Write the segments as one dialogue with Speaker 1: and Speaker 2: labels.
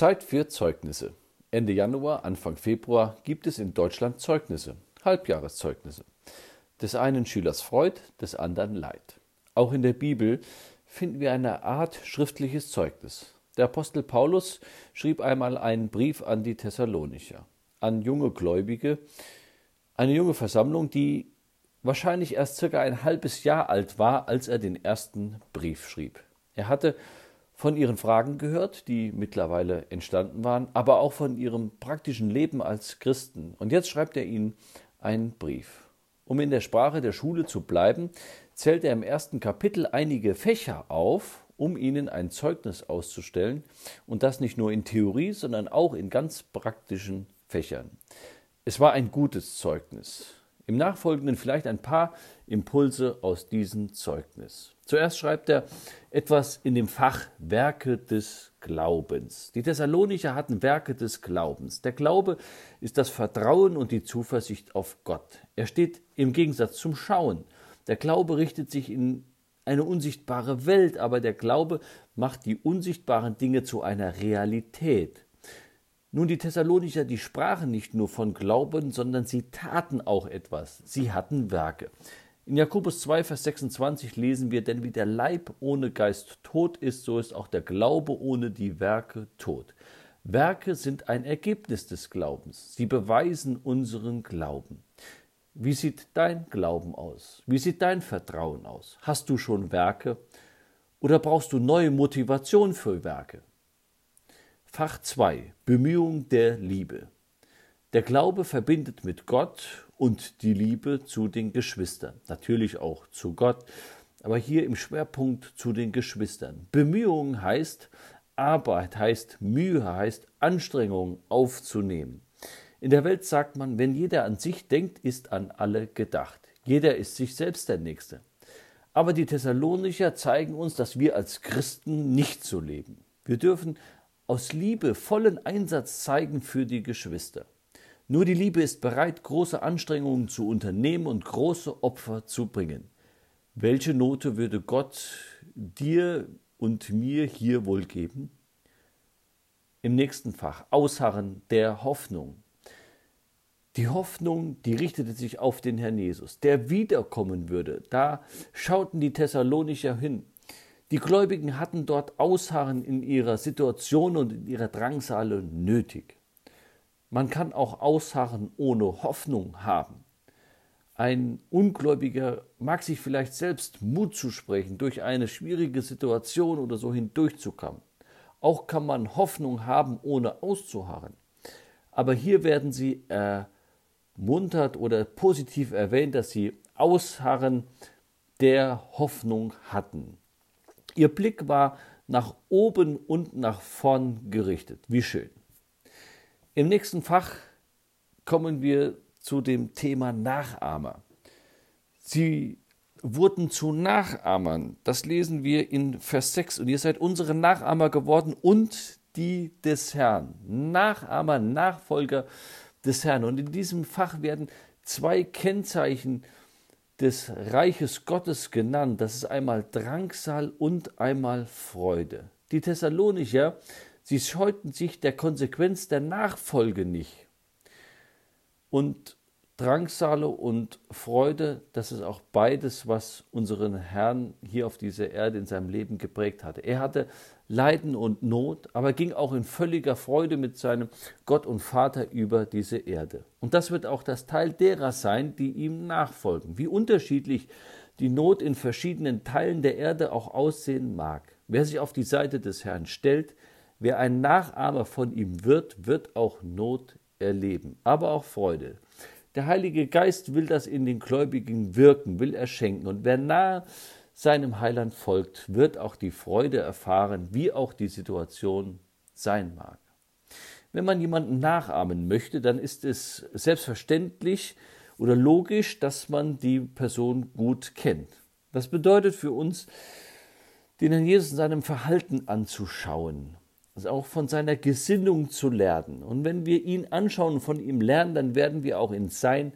Speaker 1: Zeit für Zeugnisse. Ende Januar, Anfang Februar gibt es in Deutschland Zeugnisse, Halbjahreszeugnisse. Des einen Schülers Freud, des anderen Leid. Auch in der Bibel finden wir eine Art schriftliches Zeugnis. Der Apostel Paulus schrieb einmal einen Brief an die Thessalonicher, an junge Gläubige, eine junge Versammlung, die wahrscheinlich erst circa ein halbes Jahr alt war, als er den ersten Brief schrieb. Er hatte von ihren Fragen gehört, die mittlerweile entstanden waren, aber auch von ihrem praktischen Leben als Christen. Und jetzt schreibt er ihnen einen Brief. Um in der Sprache der Schule zu bleiben, zählt er im ersten Kapitel einige Fächer auf, um ihnen ein Zeugnis auszustellen, und das nicht nur in Theorie, sondern auch in ganz praktischen Fächern. Es war ein gutes Zeugnis. Im Nachfolgenden vielleicht ein paar Impulse aus diesem Zeugnis. Zuerst schreibt er etwas in dem Fach Werke des Glaubens. Die Thessalonicher hatten Werke des Glaubens. Der Glaube ist das Vertrauen und die Zuversicht auf Gott. Er steht im Gegensatz zum Schauen. Der Glaube richtet sich in eine unsichtbare Welt, aber der Glaube macht die unsichtbaren Dinge zu einer Realität. Nun, die Thessalonicher, die sprachen nicht nur von Glauben, sondern sie taten auch etwas. Sie hatten Werke. In Jakobus 2, Vers 26 lesen wir, denn wie der Leib ohne Geist tot ist, so ist auch der Glaube ohne die Werke tot. Werke sind ein Ergebnis des Glaubens. Sie beweisen unseren Glauben. Wie sieht dein Glauben aus? Wie sieht dein Vertrauen aus? Hast du schon Werke? Oder brauchst du neue Motivation für Werke? Fach 2 Bemühung der Liebe. Der Glaube verbindet mit Gott und die Liebe zu den Geschwistern. Natürlich auch zu Gott, aber hier im Schwerpunkt zu den Geschwistern. Bemühung heißt Arbeit, heißt Mühe, heißt Anstrengung aufzunehmen. In der Welt sagt man, wenn jeder an sich denkt, ist an alle gedacht. Jeder ist sich selbst der Nächste. Aber die Thessalonicher zeigen uns, dass wir als Christen nicht so leben. Wir dürfen aus Liebe vollen Einsatz zeigen für die Geschwister. Nur die Liebe ist bereit, große Anstrengungen zu unternehmen und große Opfer zu bringen. Welche Note würde Gott dir und mir hier wohl geben? Im nächsten Fach Ausharren der Hoffnung. Die Hoffnung, die richtete sich auf den Herrn Jesus, der wiederkommen würde. Da schauten die Thessalonicher hin. Die Gläubigen hatten dort Ausharren in ihrer Situation und in ihrer Drangsale nötig. Man kann auch Ausharren ohne Hoffnung haben. Ein Ungläubiger mag sich vielleicht selbst Mut zusprechen, durch eine schwierige Situation oder so hindurchzukommen. Auch kann man Hoffnung haben, ohne auszuharren. Aber hier werden sie ermuntert oder positiv erwähnt, dass sie Ausharren der Hoffnung hatten. Ihr Blick war nach oben und nach vorn gerichtet. Wie schön. Im nächsten Fach kommen wir zu dem Thema Nachahmer. Sie wurden zu Nachahmern. Das lesen wir in Vers 6. Und ihr seid unsere Nachahmer geworden und die des Herrn. Nachahmer, Nachfolger des Herrn. Und in diesem Fach werden zwei Kennzeichen des Reiches Gottes genannt. Das ist einmal Drangsal und einmal Freude. Die Thessalonicher, sie scheuten sich der Konsequenz der Nachfolge nicht. Und Drangsale und Freude, das ist auch beides, was unseren Herrn hier auf dieser Erde in seinem Leben geprägt hatte. Er hatte Leiden und Not, aber ging auch in völliger Freude mit seinem Gott und Vater über diese Erde. Und das wird auch das Teil derer sein, die ihm nachfolgen. Wie unterschiedlich die Not in verschiedenen Teilen der Erde auch aussehen mag. Wer sich auf die Seite des Herrn stellt, wer ein Nachahmer von ihm wird, wird auch Not erleben, aber auch Freude. Der Heilige Geist will das in den Gläubigen wirken, will er schenken. Und wer nahe seinem Heiland folgt, wird auch die Freude erfahren, wie auch die Situation sein mag. Wenn man jemanden nachahmen möchte, dann ist es selbstverständlich oder logisch, dass man die Person gut kennt. Das bedeutet für uns, den Herrn Jesus in seinem Verhalten anzuschauen auch von seiner Gesinnung zu lernen. Und wenn wir ihn anschauen und von ihm lernen, dann werden wir auch in sein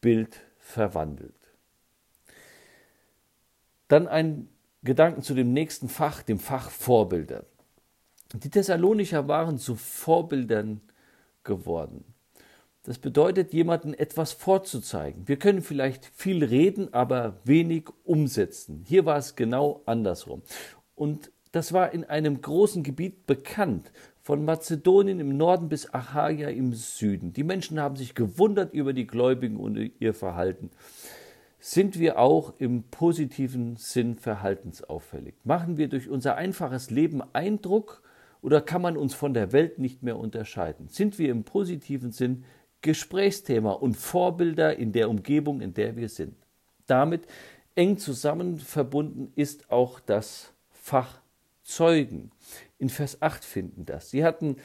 Speaker 1: Bild verwandelt. Dann ein Gedanken zu dem nächsten Fach, dem Fach Vorbilder. Die Thessalonicher waren zu Vorbildern geworden. Das bedeutet, jemandem etwas vorzuzeigen. Wir können vielleicht viel reden, aber wenig umsetzen. Hier war es genau andersrum. Und das war in einem großen Gebiet bekannt, von Mazedonien im Norden bis Achaia im Süden. Die Menschen haben sich gewundert über die Gläubigen und ihr Verhalten. Sind wir auch im positiven Sinn verhaltensauffällig? Machen wir durch unser einfaches Leben Eindruck oder kann man uns von der Welt nicht mehr unterscheiden? Sind wir im positiven Sinn Gesprächsthema und Vorbilder in der Umgebung, in der wir sind? Damit eng zusammen verbunden ist auch das Fach Zeugen. In Vers 8 finden das. Sie hatten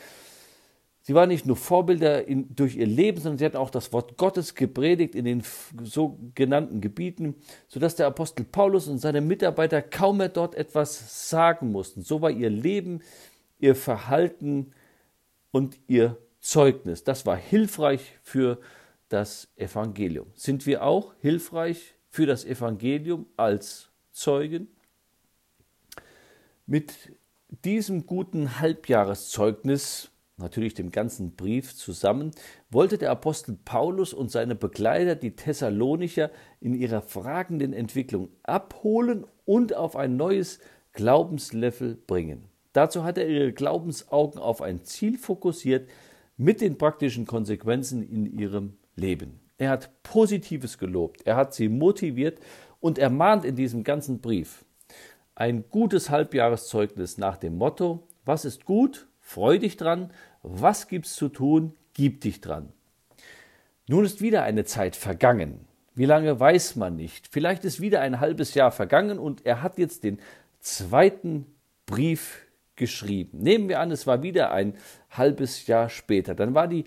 Speaker 1: Sie waren nicht nur Vorbilder in, durch ihr Leben, sondern sie hatten auch das Wort Gottes gepredigt in den sogenannten Gebieten, sodass der Apostel Paulus und seine Mitarbeiter kaum mehr dort etwas sagen mussten. So war ihr Leben, ihr Verhalten und ihr Zeugnis. Das war hilfreich für das Evangelium. Sind wir auch hilfreich für das Evangelium als Zeugen? Mit diesem guten Halbjahreszeugnis natürlich dem ganzen Brief zusammen, wollte der Apostel Paulus und seine Begleiter die Thessalonicher in ihrer fragenden Entwicklung abholen und auf ein neues Glaubenslevel bringen. Dazu hat er ihre Glaubensaugen auf ein Ziel fokussiert mit den praktischen Konsequenzen in ihrem Leben. Er hat Positives gelobt, er hat sie motiviert und ermahnt in diesem ganzen Brief. Ein gutes Halbjahreszeugnis nach dem Motto, was ist gut, Freu dich dran. Was gibt's zu tun? Gib dich dran. Nun ist wieder eine Zeit vergangen. Wie lange weiß man nicht. Vielleicht ist wieder ein halbes Jahr vergangen und er hat jetzt den zweiten Brief geschrieben. Nehmen wir an, es war wieder ein halbes Jahr später. Dann war die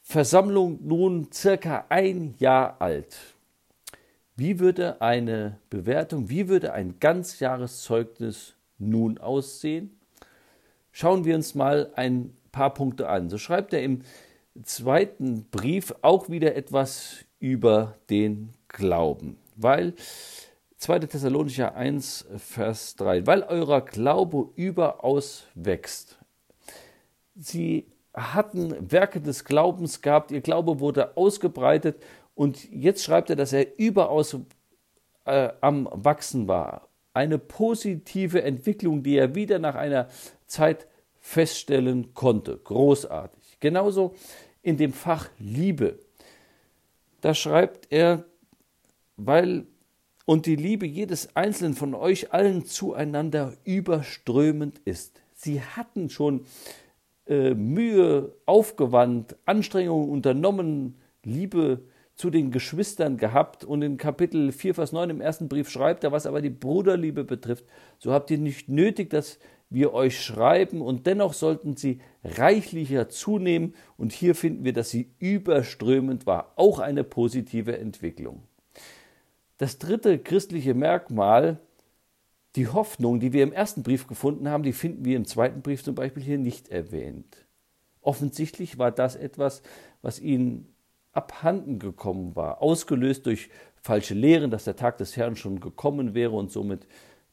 Speaker 1: Versammlung nun circa ein Jahr alt. Wie würde eine Bewertung, wie würde ein Ganzjahreszeugnis nun aussehen? Schauen wir uns mal ein paar Punkte an. So schreibt er im zweiten Brief auch wieder etwas über den Glauben, weil 2. Thessalonicher 1, Vers 3, weil euer Glaube überaus wächst. Sie hatten Werke des Glaubens gehabt, ihr Glaube wurde ausgebreitet und jetzt schreibt er, dass er überaus äh, am Wachsen war. Eine positive Entwicklung, die er wieder nach einer Zeit feststellen konnte. Großartig. Genauso in dem Fach Liebe. Da schreibt er, weil und die Liebe jedes Einzelnen von euch allen zueinander überströmend ist. Sie hatten schon äh, Mühe aufgewandt, Anstrengungen unternommen, Liebe zu den Geschwistern gehabt und in Kapitel 4, Vers 9 im ersten Brief schreibt er, was aber die Bruderliebe betrifft, so habt ihr nicht nötig, dass wir euch schreiben und dennoch sollten sie reichlicher zunehmen und hier finden wir, dass sie überströmend war, auch eine positive Entwicklung. Das dritte christliche Merkmal, die Hoffnung, die wir im ersten Brief gefunden haben, die finden wir im zweiten Brief zum Beispiel hier nicht erwähnt. Offensichtlich war das etwas, was ihnen abhanden gekommen war, ausgelöst durch falsche Lehren, dass der Tag des Herrn schon gekommen wäre und somit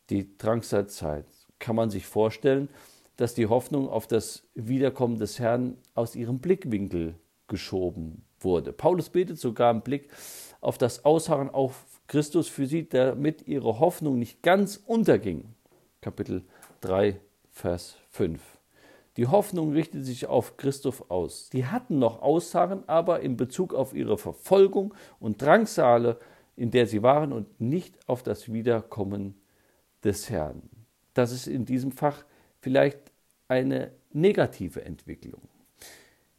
Speaker 1: die Drangsalzeit kann man sich vorstellen, dass die Hoffnung auf das Wiederkommen des Herrn aus ihrem Blickwinkel geschoben wurde. Paulus betet sogar im Blick auf das Ausharren auf Christus für sie, damit ihre Hoffnung nicht ganz unterging. Kapitel 3, Vers 5. Die Hoffnung richtet sich auf Christus aus. Die hatten noch Ausharren, aber in Bezug auf ihre Verfolgung und Drangsale, in der sie waren, und nicht auf das Wiederkommen des Herrn das ist in diesem Fach vielleicht eine negative Entwicklung.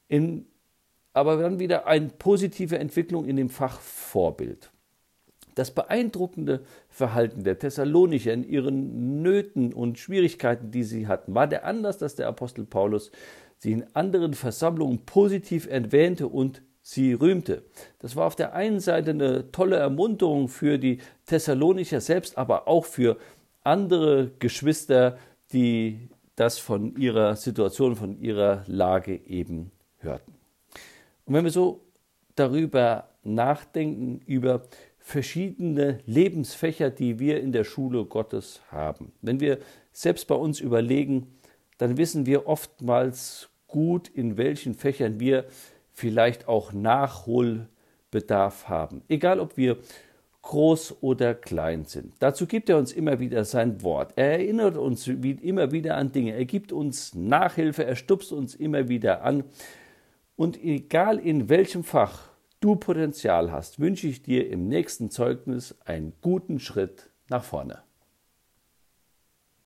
Speaker 1: In, aber dann wieder eine positive Entwicklung in dem Fach Vorbild. Das beeindruckende Verhalten der Thessalonicher in ihren Nöten und Schwierigkeiten, die sie hatten, war der Anlass, dass der Apostel Paulus sie in anderen Versammlungen positiv erwähnte und sie rühmte. Das war auf der einen Seite eine tolle Ermunterung für die Thessalonicher selbst, aber auch für andere Geschwister, die das von ihrer Situation, von ihrer Lage eben hörten. Und wenn wir so darüber nachdenken, über verschiedene Lebensfächer, die wir in der Schule Gottes haben, wenn wir selbst bei uns überlegen, dann wissen wir oftmals gut, in welchen Fächern wir vielleicht auch Nachholbedarf haben. Egal, ob wir groß oder klein sind. Dazu gibt er uns immer wieder sein Wort. Er erinnert uns immer wieder an Dinge. Er gibt uns Nachhilfe. Er stupst uns immer wieder an. Und egal in welchem Fach du Potenzial hast, wünsche ich dir im nächsten Zeugnis einen guten Schritt nach vorne.